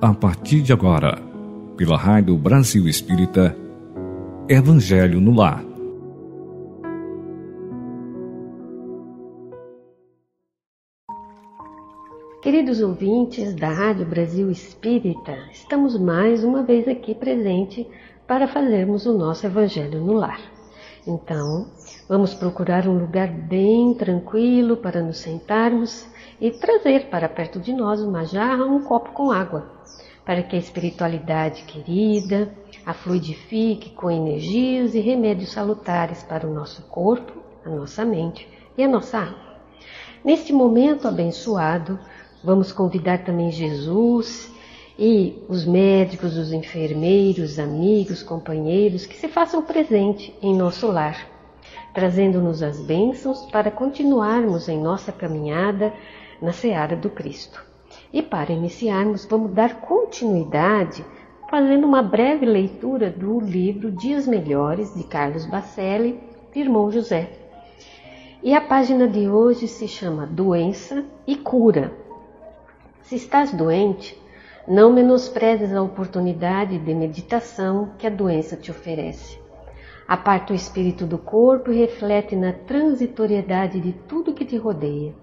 a partir de agora, pela Rádio Brasil Espírita, Evangelho no Lar. Queridos ouvintes da Rádio Brasil Espírita, estamos mais uma vez aqui presente para fazermos o nosso Evangelho no Lar. Então, vamos procurar um lugar bem tranquilo para nos sentarmos e trazer para perto de nós uma jarra ou um copo com água para que a espiritualidade querida a fluidifique com energias e remédios salutares para o nosso corpo, a nossa mente e a nossa alma. Neste momento abençoado, vamos convidar também Jesus e os médicos, os enfermeiros, amigos, companheiros que se façam presente em nosso lar, trazendo-nos as bênçãos para continuarmos em nossa caminhada na seara do Cristo. E para iniciarmos, vamos dar continuidade fazendo uma breve leitura do livro Dias Melhores, de Carlos Bacelli, Irmão José. E a página de hoje se chama Doença e Cura. Se estás doente, não menosprezes a oportunidade de meditação que a doença te oferece. Aparta o espírito do corpo e reflete na transitoriedade de tudo que te rodeia.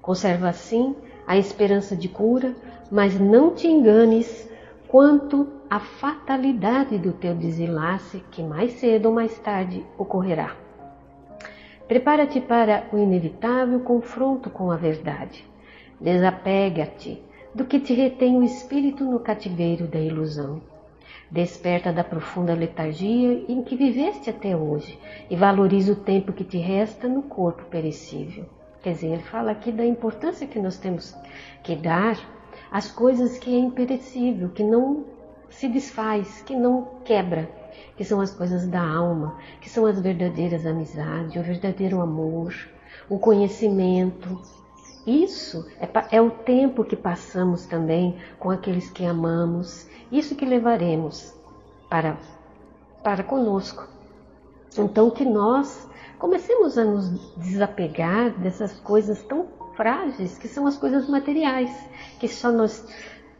Conserva assim a esperança de cura, mas não te enganes quanto à fatalidade do teu desenlace, que mais cedo ou mais tarde ocorrerá. Prepara-te para o inevitável confronto com a verdade. Desapega-te do que te retém o espírito no cativeiro da ilusão. Desperta da profunda letargia em que viveste até hoje e valoriza o tempo que te resta no corpo perecível. Quer dizer, ele fala aqui da importância que nós temos que dar às coisas que é imperecível, que não se desfaz, que não quebra, que são as coisas da alma, que são as verdadeiras amizades, o verdadeiro amor, o conhecimento. Isso é, é o tempo que passamos também com aqueles que amamos, isso que levaremos para, para conosco. Então, que nós comecemos a nos desapegar dessas coisas tão frágeis que são as coisas materiais, que só nos,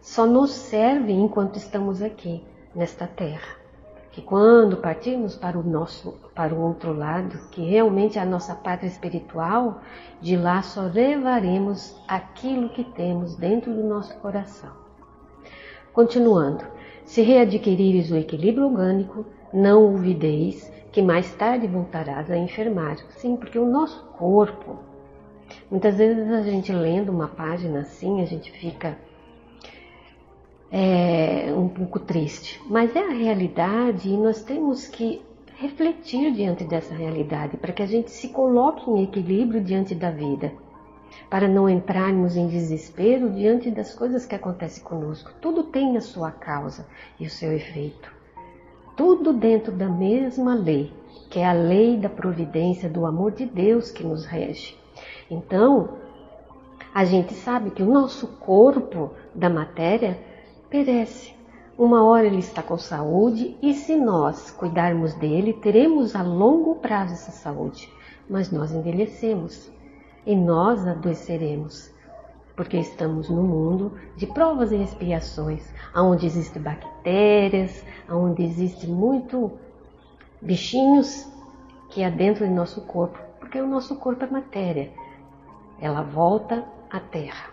só nos servem enquanto estamos aqui nesta terra. Que quando partirmos para o nosso, para o outro lado, que realmente é a nossa pátria espiritual, de lá só levaremos aquilo que temos dentro do nosso coração. Continuando, se readquirires o equilíbrio orgânico, não olvideis que mais tarde voltarás a enfermar. Sim, porque o nosso corpo, muitas vezes a gente lendo uma página assim, a gente fica é, um pouco triste, mas é a realidade e nós temos que refletir diante dessa realidade para que a gente se coloque em equilíbrio diante da vida, para não entrarmos em desespero diante das coisas que acontecem conosco. Tudo tem a sua causa e o seu efeito tudo dentro da mesma lei, que é a lei da providência do amor de Deus que nos rege. Então, a gente sabe que o nosso corpo da matéria perece. Uma hora ele está com saúde e se nós cuidarmos dele, teremos a longo prazo essa saúde. Mas nós envelhecemos e nós adoeceremos porque estamos no mundo de provas e expiações, onde existem bactérias, onde existe muito bichinhos que há dentro do nosso corpo, porque o nosso corpo é matéria, ela volta à Terra.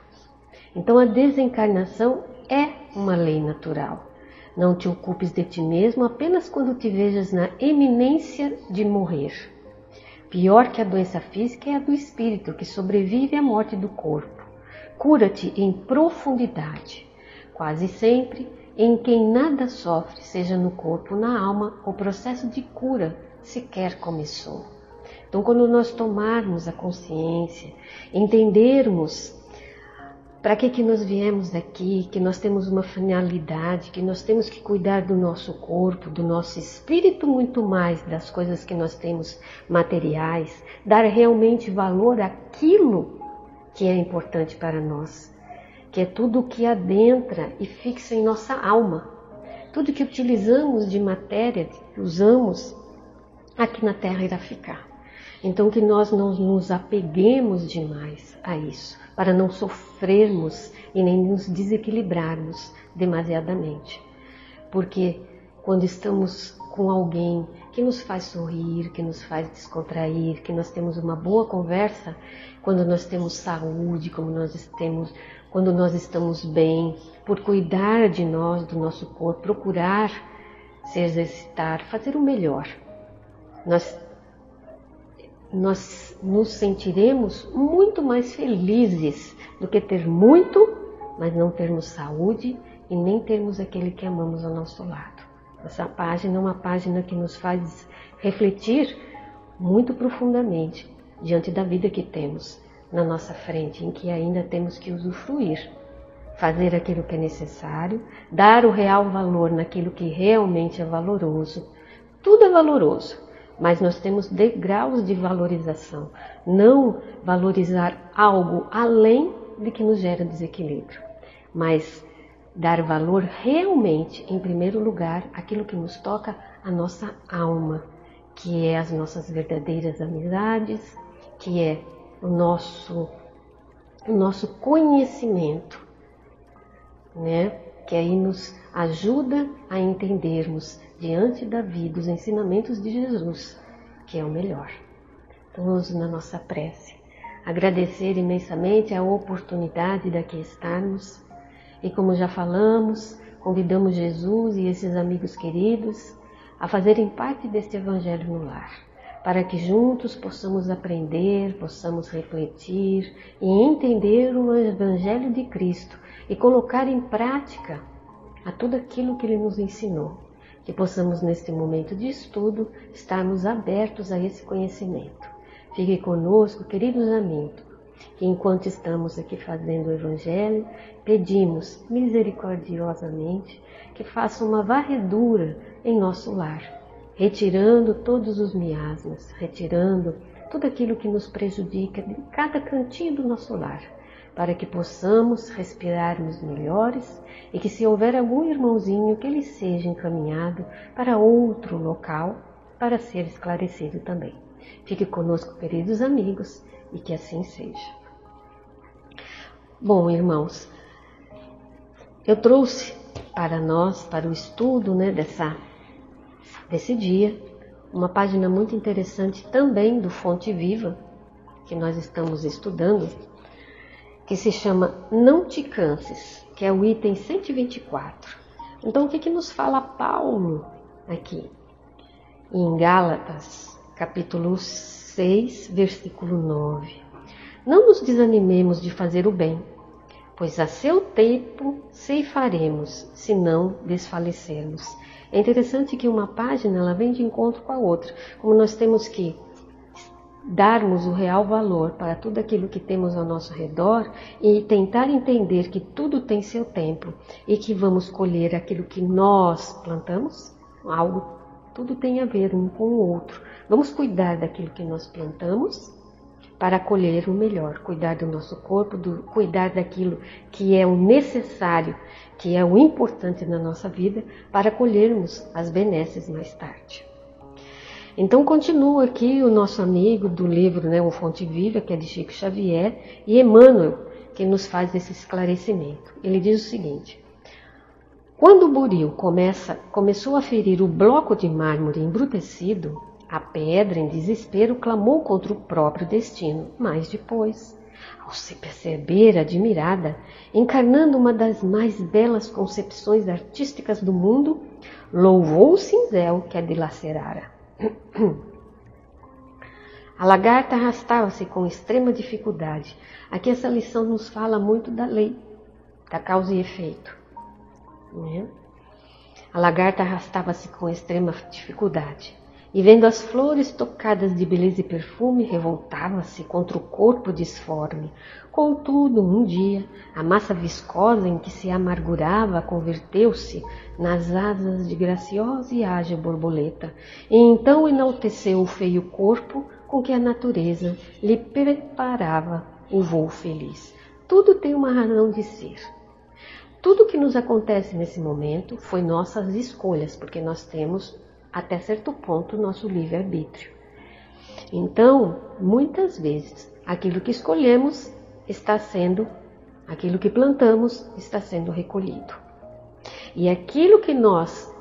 Então a desencarnação é uma lei natural. Não te ocupes de ti mesmo apenas quando te vejas na eminência de morrer. Pior que a doença física é a do espírito, que sobrevive à morte do corpo. Cura-te em profundidade. Quase sempre, em quem nada sofre, seja no corpo ou na alma, o processo de cura sequer começou. Então, quando nós tomarmos a consciência, entendermos para que, que nós viemos aqui, que nós temos uma finalidade, que nós temos que cuidar do nosso corpo, do nosso espírito, muito mais das coisas que nós temos materiais, dar realmente valor àquilo que é importante para nós, que é tudo o que adentra e fixa em nossa alma. Tudo que utilizamos de matéria, que usamos, aqui na Terra irá ficar. Então que nós não nos apeguemos demais a isso, para não sofrermos e nem nos desequilibrarmos demasiadamente. Porque quando estamos com alguém que nos faz sorrir, que nos faz descontrair, que nós temos uma boa conversa, quando nós temos saúde, como nós temos, quando nós estamos bem, por cuidar de nós, do nosso corpo, procurar se exercitar, fazer o melhor. Nós nós nos sentiremos muito mais felizes do que ter muito, mas não termos saúde e nem termos aquele que amamos ao nosso lado. Essa página é uma página que nos faz refletir muito profundamente diante da vida que temos na nossa frente, em que ainda temos que usufruir, fazer aquilo que é necessário, dar o real valor naquilo que realmente é valoroso. Tudo é valoroso, mas nós temos degraus de valorização, não valorizar algo além de que nos gera desequilíbrio, mas dar valor realmente, em primeiro lugar, aquilo que nos toca a nossa alma, que é as nossas verdadeiras amizades, que é o nosso o nosso conhecimento, né? Que aí nos ajuda a entendermos diante da vida os ensinamentos de Jesus, que é o melhor. Então, vamos na nossa prece. Agradecer imensamente a oportunidade de aqui estarmos. E, como já falamos, convidamos Jesus e esses amigos queridos a fazerem parte deste Evangelho no lar, para que juntos possamos aprender, possamos refletir e entender o Evangelho de Cristo e colocar em prática a tudo aquilo que Ele nos ensinou que possamos neste momento de estudo estarmos abertos a esse conhecimento. Fique conosco, queridos amigos, que enquanto estamos aqui fazendo o Evangelho, pedimos misericordiosamente que faça uma varredura em nosso lar, retirando todos os miasmas, retirando tudo aquilo que nos prejudica de cada cantinho do nosso lar para que possamos respirarmos melhores e que, se houver algum irmãozinho, que ele seja encaminhado para outro local para ser esclarecido também. Fique conosco, queridos amigos, e que assim seja. Bom, irmãos, eu trouxe para nós, para o estudo né, dessa, desse dia, uma página muito interessante também do Fonte Viva, que nós estamos estudando, que se chama Não Te Canses, que é o item 124. Então, o que, que nos fala Paulo aqui? Em Gálatas, capítulo 6, versículo 9. Não nos desanimemos de fazer o bem, pois a seu tempo ceifaremos, se não desfalecermos. É interessante que uma página ela vem de encontro com a outra, como nós temos que darmos o real valor para tudo aquilo que temos ao nosso redor e tentar entender que tudo tem seu tempo e que vamos colher aquilo que nós plantamos, algo, tudo tem a ver um com o outro. Vamos cuidar daquilo que nós plantamos para colher o melhor, cuidar do nosso corpo, do, cuidar daquilo que é o necessário, que é o importante na nossa vida, para colhermos as benesses mais tarde. Então continua aqui o nosso amigo do livro, né, o Fonte Viva, que é de Chico Xavier, e Emmanuel, que nos faz esse esclarecimento. Ele diz o seguinte: Quando o buril começa, começou a ferir o bloco de mármore embrutecido, a pedra, em desespero, clamou contra o próprio destino, mas depois, ao se perceber admirada, encarnando uma das mais belas concepções artísticas do mundo, louvou o cinzel que a dilacerara. A lagarta arrastava-se com extrema dificuldade. Aqui essa lição nos fala muito da lei, da causa e efeito. Né? A lagarta arrastava-se com extrema dificuldade e vendo as flores tocadas de beleza e perfume, revoltava-se contra o corpo disforme. Contudo, um dia, a massa viscosa em que se amargurava converteu-se nas asas de graciosa e ágil borboleta, e então enalteceu o feio corpo com que a natureza lhe preparava o voo feliz. Tudo tem uma razão de ser. Tudo que nos acontece nesse momento foi nossas escolhas, porque nós temos até certo ponto, nosso livre-arbítrio. Então, muitas vezes, aquilo que escolhemos está sendo, aquilo que plantamos está sendo recolhido. E aquilo que nós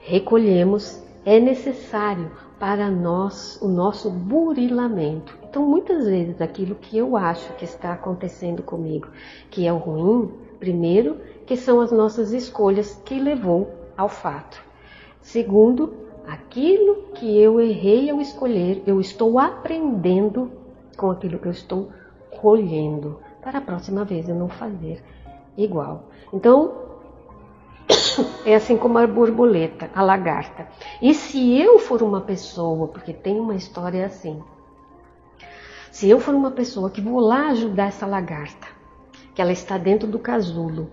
recolhemos é necessário para nós o nosso burilamento. Então, muitas vezes aquilo que eu acho que está acontecendo comigo, que é o ruim, primeiro, que são as nossas escolhas que levou ao fato. Segundo, aquilo que eu errei ao escolher, eu estou aprendendo com aquilo que eu estou colhendo, para a próxima vez eu não fazer igual. Então, é assim como a borboleta, a lagarta. E se eu for uma pessoa, porque tem uma história assim, se eu for uma pessoa que vou lá ajudar essa lagarta, que ela está dentro do casulo,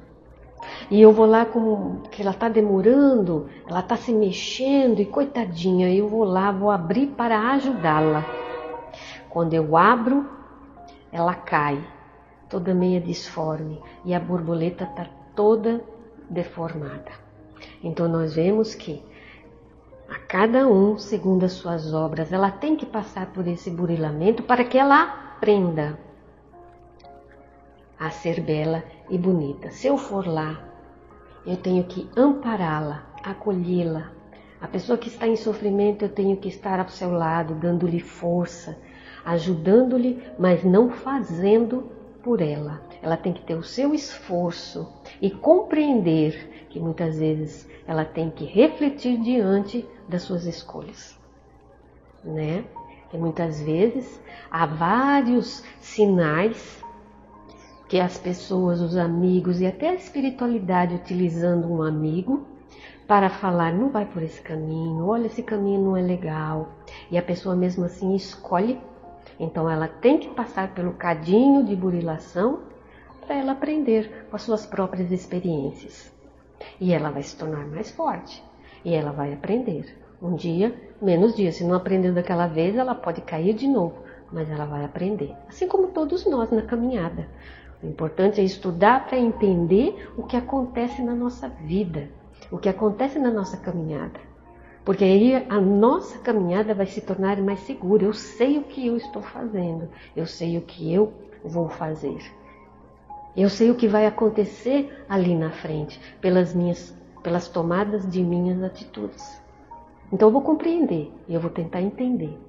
e eu vou lá com que ela está demorando, ela está se mexendo e coitadinha, eu vou lá, vou abrir para ajudá-la. Quando eu abro, ela cai, toda meia disforme, e a borboleta está toda deformada. Então nós vemos que a cada um, segundo as suas obras, ela tem que passar por esse burilamento para que ela aprenda a ser bela e bonita. Se eu for lá, eu tenho que ampará-la, acolhê-la. A pessoa que está em sofrimento, eu tenho que estar ao seu lado, dando-lhe força, ajudando-lhe, mas não fazendo por ela. Ela tem que ter o seu esforço e compreender que muitas vezes ela tem que refletir diante das suas escolhas, né? E muitas vezes há vários sinais que as pessoas, os amigos e até a espiritualidade utilizando um amigo para falar, não vai por esse caminho, olha, esse caminho não é legal. E a pessoa mesmo assim escolhe então ela tem que passar pelo cadinho de burilação para ela aprender com as suas próprias experiências. E ela vai se tornar mais forte. E ela vai aprender. Um dia, menos dia. Se não aprendeu daquela vez, ela pode cair de novo, mas ela vai aprender. Assim como todos nós na caminhada. O importante é estudar para entender o que acontece na nossa vida, o que acontece na nossa caminhada. Porque aí a nossa caminhada vai se tornar mais segura. Eu sei o que eu estou fazendo, eu sei o que eu vou fazer. Eu sei o que vai acontecer ali na frente, pelas minhas pelas tomadas de minhas atitudes. Então eu vou compreender e eu vou tentar entender.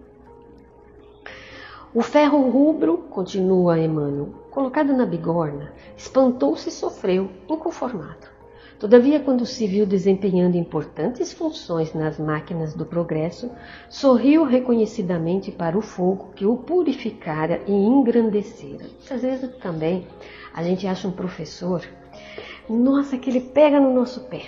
O ferro rubro, continua Emmanuel, colocado na bigorna, espantou-se e sofreu, inconformado. Todavia, quando se viu desempenhando importantes funções nas máquinas do progresso, sorriu reconhecidamente para o fogo que o purificara e engrandecera. Às vezes também a gente acha um professor, nossa, que ele pega no nosso pé.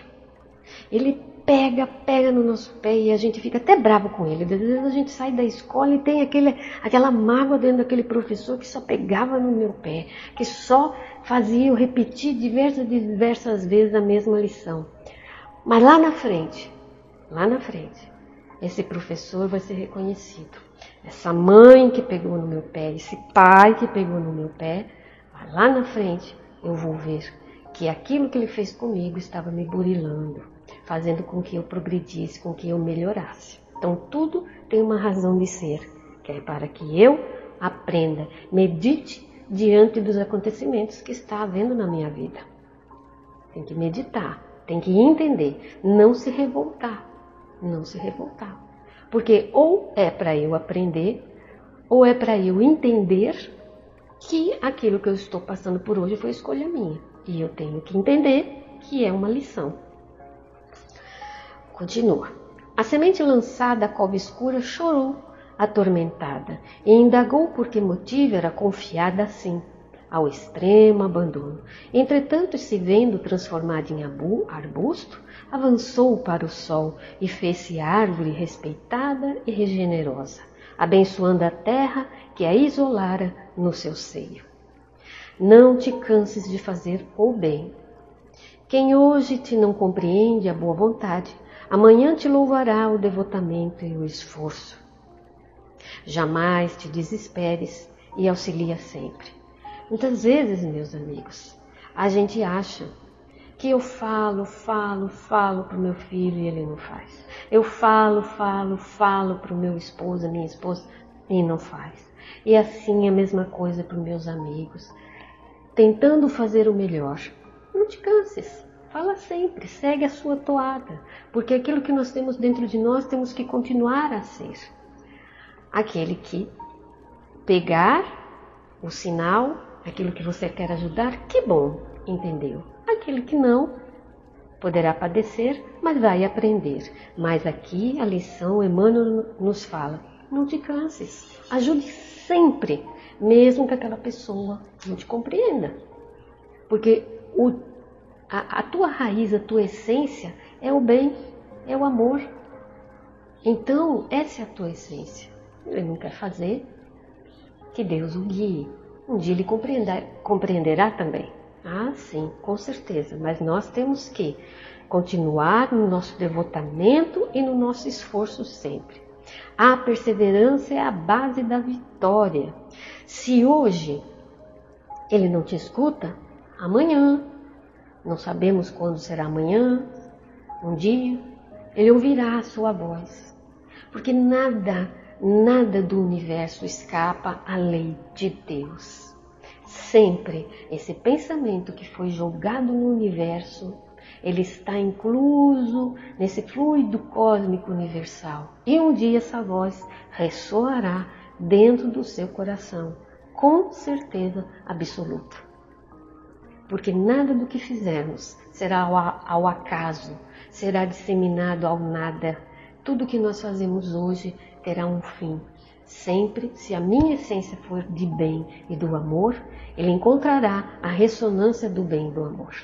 Ele pega, pega no nosso pé e a gente fica até bravo com ele. Às vezes a gente sai da escola e tem aquele, aquela mágoa dentro daquele professor que só pegava no meu pé, que só fazia eu repetir diversas, diversas vezes a mesma lição. Mas lá na frente, lá na frente, esse professor vai ser reconhecido. Essa mãe que pegou no meu pé, esse pai que pegou no meu pé, lá na frente eu vou ver que aquilo que ele fez comigo estava me burilando, fazendo com que eu progredisse, com que eu melhorasse. Então tudo tem uma razão de ser, que é para que eu aprenda, medite diante dos acontecimentos que está havendo na minha vida. Tem que meditar, tem que entender, não se revoltar, não se revoltar. Porque ou é para eu aprender, ou é para eu entender que aquilo que eu estou passando por hoje foi escolha minha. E eu tenho que entender que é uma lição. Continua. A semente lançada à cova escura chorou atormentada, e indagou por que motivo era confiada assim, ao extremo abandono. Entretanto, se vendo transformada em arbusto, avançou para o sol e fez-se árvore respeitada e regenerosa, abençoando a terra que a isolara no seu seio. Não te canses de fazer o bem. Quem hoje te não compreende a boa vontade, amanhã te louvará o devotamento e o esforço. Jamais te desesperes e auxilia sempre. Muitas vezes, meus amigos, a gente acha que eu falo, falo, falo para o meu filho e ele não faz. Eu falo, falo, falo para o meu esposo, minha esposa, e não faz. E assim a mesma coisa para os meus amigos, tentando fazer o melhor. Não te canses, fala sempre, segue a sua toada, porque aquilo que nós temos dentro de nós temos que continuar a ser. Aquele que pegar o sinal, aquilo que você quer ajudar, que bom, entendeu? Aquele que não, poderá padecer, mas vai aprender. Mas aqui a lição Emmanuel nos fala: não te canses, ajude sempre, mesmo que aquela pessoa não te compreenda. Porque o, a, a tua raiz, a tua essência é o bem, é o amor. Então, essa é a tua essência. Ele não quer fazer, que Deus o guie. Um dia ele compreenderá, compreenderá também. Ah, sim, com certeza. Mas nós temos que continuar no nosso devotamento e no nosso esforço sempre. A perseverança é a base da vitória. Se hoje ele não te escuta, amanhã, não sabemos quando será amanhã, um dia, ele ouvirá a sua voz. Porque nada, nada do universo escapa à lei de Deus. Sempre esse pensamento que foi jogado no universo ele está incluso nesse fluido cósmico universal. E um dia essa voz ressoará dentro do seu coração, com certeza absoluta. Porque nada do que fizermos será ao acaso, será disseminado ao nada. Tudo que nós fazemos hoje terá um fim. Sempre, se a minha essência for de bem e do amor, ele encontrará a ressonância do bem e do amor.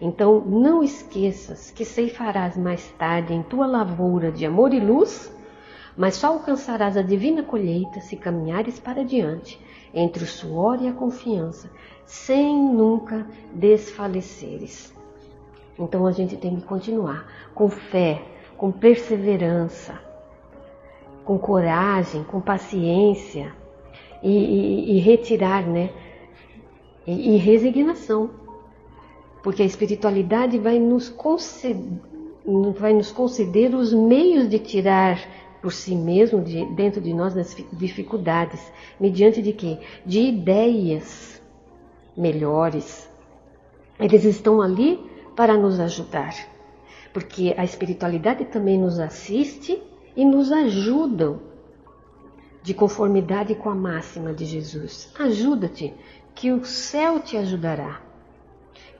Então não esqueças que ceifarás mais tarde em tua lavoura de amor e luz, mas só alcançarás a divina colheita se caminhares para diante, entre o suor e a confiança, sem nunca desfaleceres. Então a gente tem que continuar com fé, com perseverança, com coragem, com paciência e, e, e retirar, né? E, e resignação porque a espiritualidade vai nos conceder, vai nos conceder os meios de tirar por si mesmo, de, dentro de nós, das dificuldades, mediante de quê? De ideias melhores. Eles estão ali para nos ajudar, porque a espiritualidade também nos assiste e nos ajudam de conformidade com a máxima de Jesus. Ajuda-te, que o céu te ajudará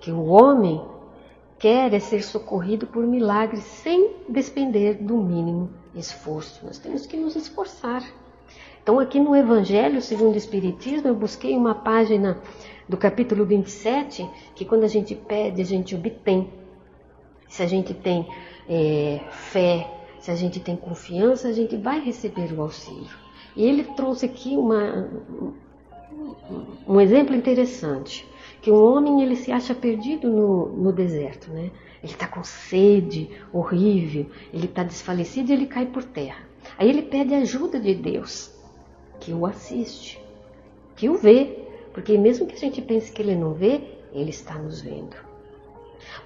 que o homem quer é ser socorrido por milagres sem despender do mínimo esforço. Nós temos que nos esforçar. Então, aqui no Evangelho segundo o Espiritismo, eu busquei uma página do capítulo 27, que quando a gente pede, a gente obtém. Se a gente tem é, fé, se a gente tem confiança, a gente vai receber o auxílio. E ele trouxe aqui uma, um exemplo interessante que um homem ele se acha perdido no, no deserto, né? Ele está com sede horrível, ele está desfalecido e ele cai por terra. Aí ele pede ajuda de Deus, que o assiste, que o vê, porque mesmo que a gente pense que ele não vê, ele está nos vendo.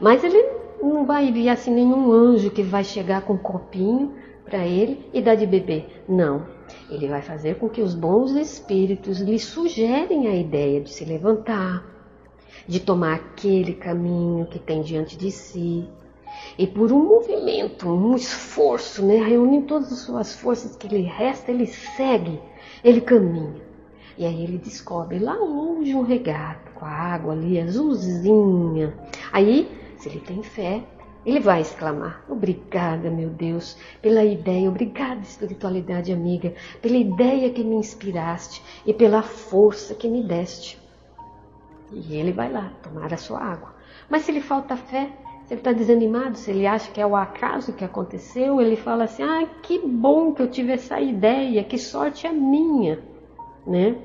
Mas ele não vai enviar assim nenhum anjo que vai chegar com um copinho para ele e dar de beber. Não. Ele vai fazer com que os bons espíritos lhe sugerem a ideia de se levantar, de tomar aquele caminho que tem diante de si. E por um movimento, um esforço, né, reunindo todas as suas forças que lhe resta, ele segue, ele caminha. E aí ele descobre lá longe um regato com a água ali azulzinha. Aí, se ele tem fé, ele vai exclamar: Obrigada, meu Deus, pela ideia, obrigada, espiritualidade amiga, pela ideia que me inspiraste e pela força que me deste. E ele vai lá tomar a sua água. Mas se ele falta fé, se ele está desanimado, se ele acha que é o acaso que aconteceu, ele fala assim: ah, que bom que eu tive essa ideia, que sorte é minha, né?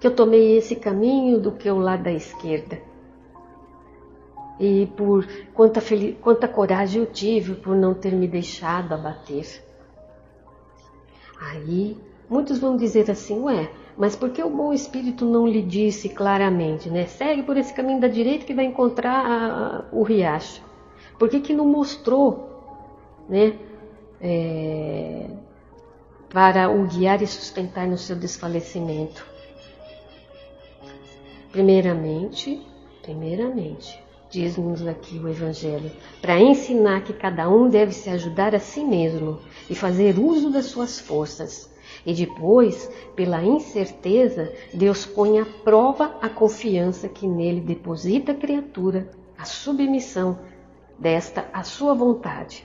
Que eu tomei esse caminho do que o lado da esquerda. E por quanta, quanta coragem eu tive por não ter me deixado abater. Aí muitos vão dizer assim: ué, mas por que o bom espírito não lhe disse claramente, né? Segue por esse caminho da direita que vai encontrar a, a, o riacho. Por que, que não mostrou, né? É, para o guiar e sustentar no seu desfalecimento. Primeiramente, primeiramente, diz-nos aqui o Evangelho, para ensinar que cada um deve se ajudar a si mesmo e fazer uso das suas forças. E depois, pela incerteza, Deus põe à prova a confiança que nele deposita a criatura, a submissão desta à sua vontade.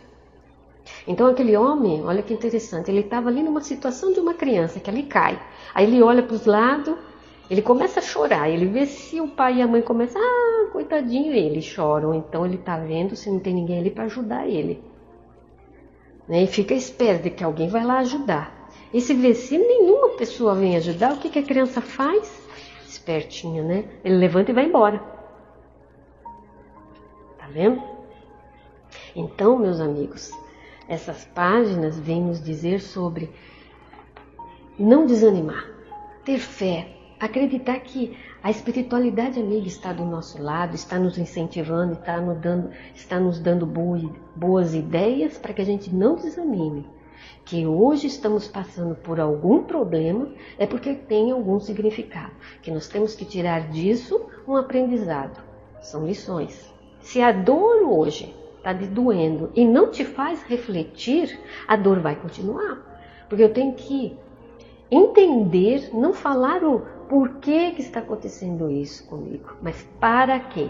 Então aquele homem, olha que interessante, ele estava ali numa situação de uma criança que ali cai. Aí ele olha para os lados, ele começa a chorar, ele vê se o pai e a mãe começam, ah, coitadinho, ele choram. Então ele está vendo se não tem ninguém ali para ajudar ele. Né? E fica esperto de que alguém vai lá ajudar. E se vê se nenhuma pessoa vem ajudar, o que, que a criança faz? Espertinha, né? Ele levanta e vai embora. Tá vendo? Então, meus amigos, essas páginas vêm nos dizer sobre não desanimar, ter fé, acreditar que a espiritualidade amiga está do nosso lado, está nos incentivando, está nos dando, está nos dando boas ideias para que a gente não desanime. Que hoje estamos passando por algum problema é porque tem algum significado. Que nós temos que tirar disso um aprendizado. São lições. Se a dor hoje está te doendo e não te faz refletir, a dor vai continuar. Porque eu tenho que entender, não falar o porquê que está acontecendo isso comigo, mas para quê?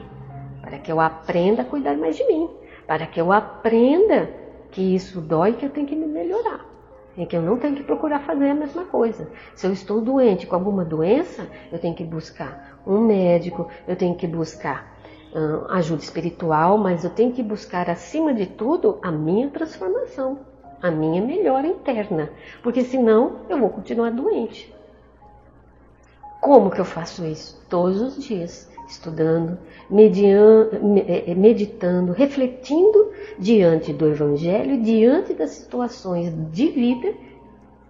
Para que eu aprenda a cuidar mais de mim, para que eu aprenda que isso dói que eu tenho que me melhorar. E que eu não tenho que procurar fazer a mesma coisa. Se eu estou doente com alguma doença, eu tenho que buscar um médico, eu tenho que buscar ajuda espiritual, mas eu tenho que buscar, acima de tudo, a minha transformação, a minha melhora interna, porque senão eu vou continuar doente. Como que eu faço isso? Todos os dias, estudando, é, é, meditando, refletindo diante do Evangelho, diante das situações de vida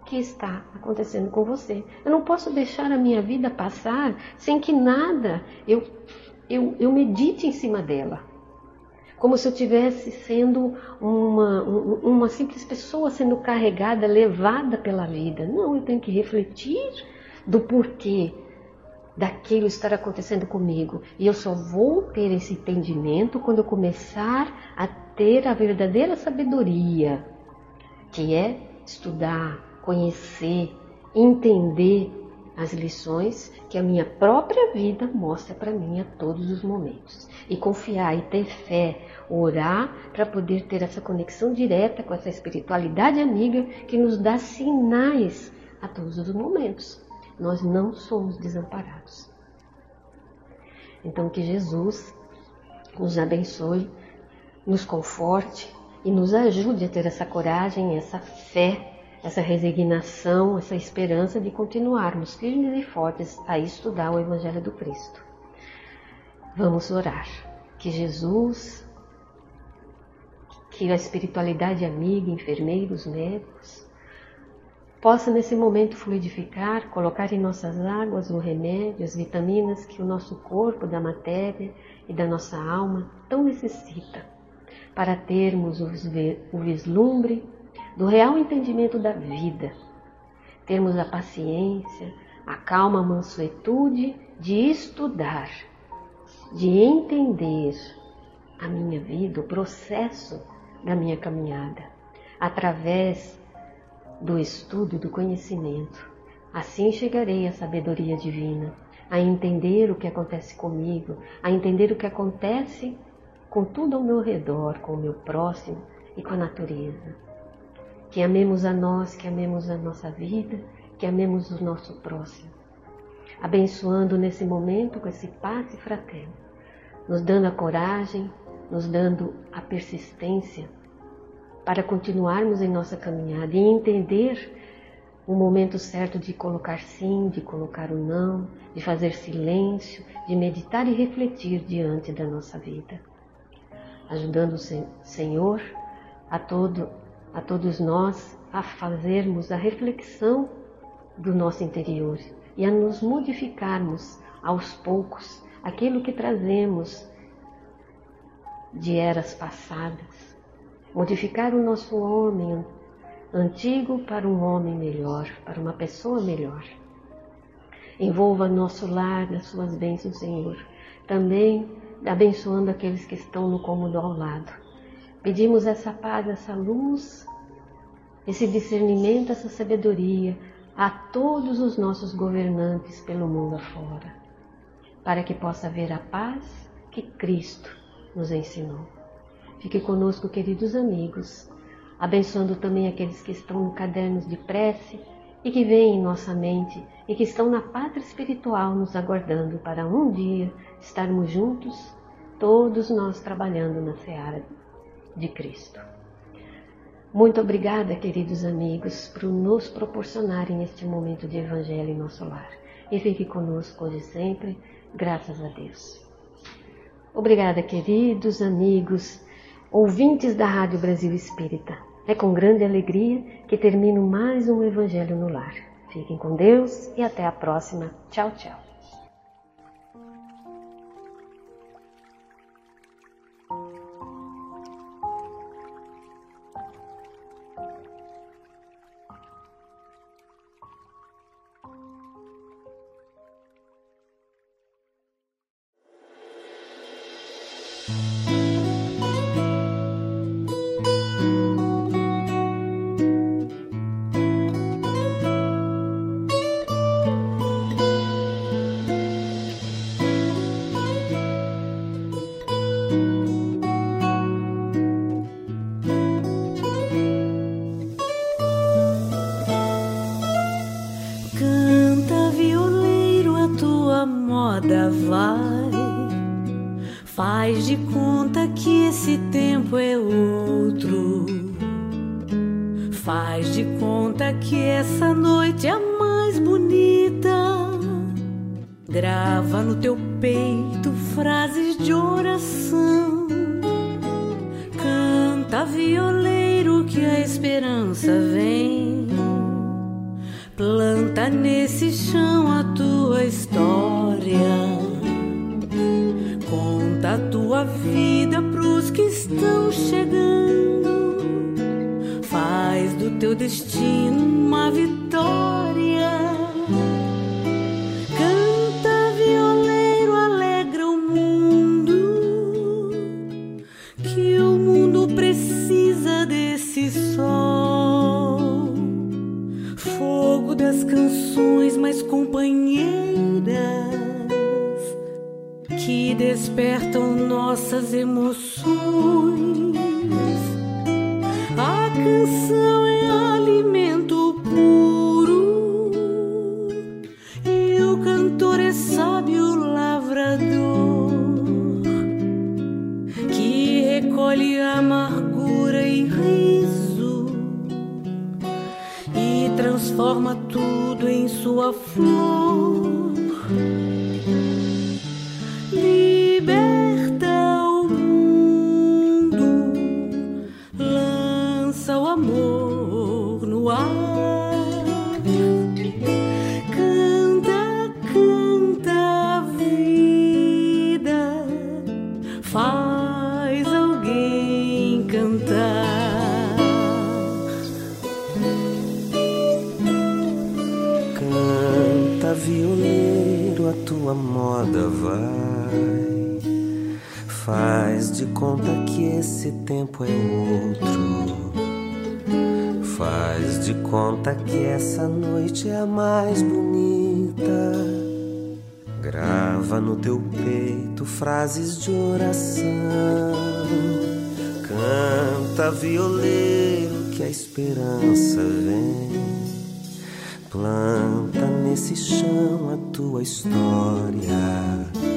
que está acontecendo com você. Eu não posso deixar a minha vida passar sem que nada eu eu, eu medite em cima dela. Como se eu tivesse sendo uma, uma simples pessoa sendo carregada, levada pela vida. Não, eu tenho que refletir do porquê daquilo estar acontecendo comigo. E eu só vou ter esse entendimento quando eu começar a ter a verdadeira sabedoria, que é estudar, conhecer, entender as lições que a minha própria vida mostra para mim a todos os momentos. E confiar e ter fé, orar para poder ter essa conexão direta com essa espiritualidade amiga que nos dá sinais a todos os momentos. Nós não somos desamparados. Então que Jesus nos abençoe, nos conforte e nos ajude a ter essa coragem, essa fé essa resignação, essa esperança de continuarmos firmes e fortes a estudar o Evangelho do Cristo. Vamos orar. Que Jesus, que a espiritualidade amiga, enfermeiros, médicos, possa nesse momento fluidificar, colocar em nossas águas o remédio, as vitaminas que o nosso corpo, da matéria e da nossa alma tão necessita, para termos o vislumbre do real entendimento da vida, termos a paciência, a calma, mansuetude de estudar, de entender a minha vida, o processo da minha caminhada, através do estudo e do conhecimento. Assim chegarei à sabedoria divina, a entender o que acontece comigo, a entender o que acontece com tudo ao meu redor, com o meu próximo e com a natureza que amemos a nós, que amemos a nossa vida, que amemos o nosso próximo. Abençoando nesse momento com esse passe fraterno, nos dando a coragem, nos dando a persistência para continuarmos em nossa caminhada e entender o momento certo de colocar sim, de colocar o não, de fazer silêncio, de meditar e refletir diante da nossa vida. Ajudando o Senhor a todo a todos nós a fazermos a reflexão do nosso interior e a nos modificarmos aos poucos aquilo que trazemos de eras passadas. Modificar o nosso homem antigo para um homem melhor, para uma pessoa melhor. Envolva nosso lar nas suas bênçãos, Senhor. Também abençoando aqueles que estão no cômodo ao lado. Pedimos essa paz, essa luz, esse discernimento, essa sabedoria a todos os nossos governantes pelo mundo afora, para que possa haver a paz que Cristo nos ensinou. Fique conosco, queridos amigos, abençoando também aqueles que estão no cadernos de prece e que veem em nossa mente e que estão na pátria espiritual nos aguardando para um dia estarmos juntos, todos nós trabalhando na seara de Cristo. Muito obrigada, queridos amigos, por nos proporcionarem este momento de Evangelho em nosso lar. E fique conosco hoje sempre, graças a Deus. Obrigada, queridos amigos, ouvintes da Rádio Brasil Espírita. É com grande alegria que termino mais um Evangelho no Lar. Fiquem com Deus e até a próxima. Tchau, tchau. Frases de oração. Canta, violeiro, que a esperança vem. Planta nesse chão a tua história. Conta a tua vida pros que estão chegando. Faz do teu destino uma vitória. nossas emoções. A canção é alimento puro e o cantor é sábio lavrador que recolhe amargura e riso e transforma tudo em sua flor. esse tempo é outro. Faz de conta que essa noite é a mais bonita. Grava no teu peito frases de oração. Canta, violeiro, que a esperança vem. Planta nesse chão a tua história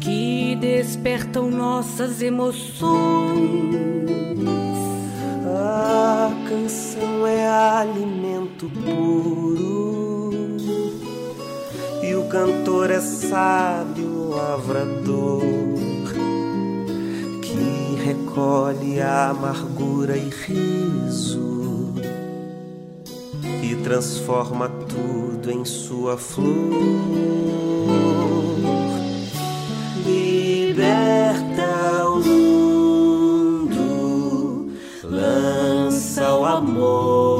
que despertam nossas emoções. A canção é alimento puro e o cantor é sábio lavrador que recolhe a amargura e riso e transforma tudo em sua flor liberta o mundo, lança o amor.